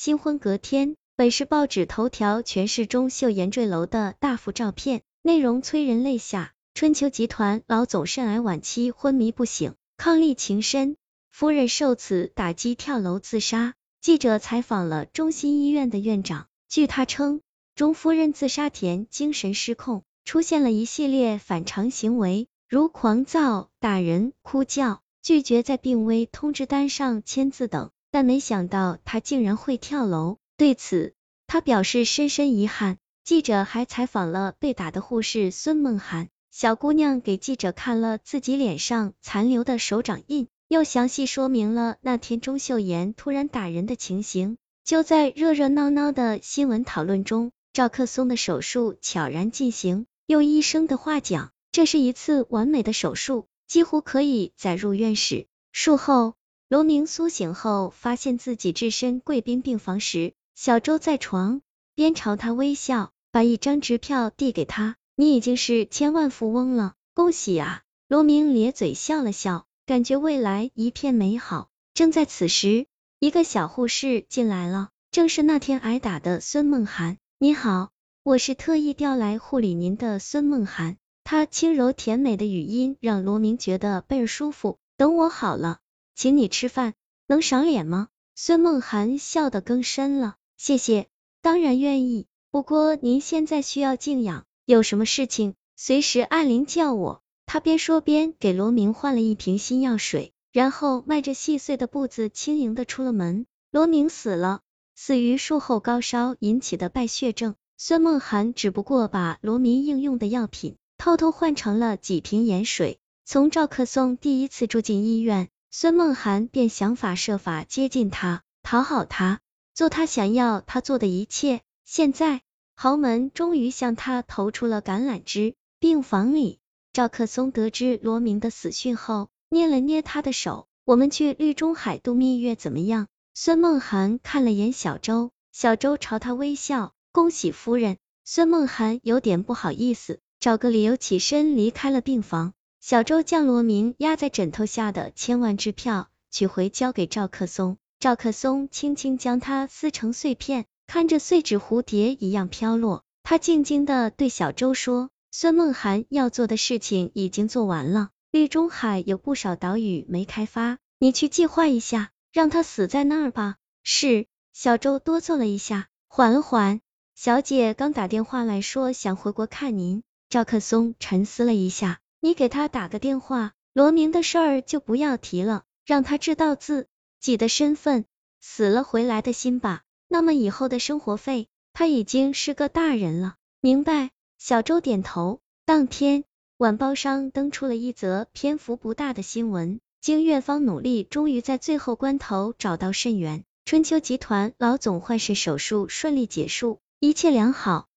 新婚隔天，本市报纸头条全是钟秀妍坠楼的大幅照片，内容催人泪下。春秋集团老总肾癌晚期昏迷不醒，伉俪情深，夫人受此打击跳楼自杀。记者采访了中心医院的院长，据他称，钟夫人自杀前精神失控，出现了一系列反常行为，如狂躁、打人、哭叫、拒绝在病危通知单上签字等。但没想到他竟然会跳楼，对此他表示深深遗憾。记者还采访了被打的护士孙梦涵。小姑娘给记者看了自己脸上残留的手掌印，又详细说明了那天钟秀妍突然打人的情形。就在热热闹闹的新闻讨论中，赵克松的手术悄然进行。用医生的话讲，这是一次完美的手术，几乎可以载入院史。术后，罗明苏醒后，发现自己置身贵宾病房时，小周在床边朝他微笑，把一张支票递给他。你已经是千万富翁了，恭喜啊！罗明咧嘴笑了笑，感觉未来一片美好。正在此时，一个小护士进来了，正是那天挨打的孙梦涵。你好，我是特意调来护理您的孙梦涵。她轻柔甜美的语音让罗明觉得倍儿舒服。等我好了，请你吃饭，能赏脸吗？孙梦涵笑得更深了，谢谢，当然愿意。不过您现在需要静养。有什么事情，随时按铃叫我。他边说边给罗明换了一瓶新药水，然后迈着细碎的步子轻盈的出了门。罗明死了，死于术后高烧引起的败血症。孙梦涵只不过把罗明应用的药品偷偷换成了几瓶盐水。从赵克松第一次住进医院，孙梦涵便想法设法接近他，讨好他，做他想要他做的一切。现在。豪门终于向他投出了橄榄枝。病房里，赵克松得知罗明的死讯后，捏了捏他的手。我们去绿中海度蜜月怎么样？孙梦涵看了眼小周，小周朝他微笑，恭喜夫人。孙梦涵有点不好意思，找个理由起身离开了病房。小周将罗明压在枕头下的千万支票取回，交给赵克松。赵克松轻轻将它撕成碎片。看着碎纸蝴蝶一样飘落，他静静的对小周说：“孙梦涵要做的事情已经做完了，绿中海有不少岛屿没开发，你去计划一下，让他死在那儿吧。”是。小周哆嗦了一下，缓缓。小姐刚打电话来说想回国看您。赵克松沉思了一下，你给他打个电话，罗明的事儿就不要提了，让他知道自己的身份，死了回来的心吧。那么以后的生活费，他已经是个大人了。明白。小周点头。当天，晚报上登出了一则篇幅不大的新闻：经院方努力，终于在最后关头找到肾源。春秋集团老总换肾手术顺利结束，一切良好。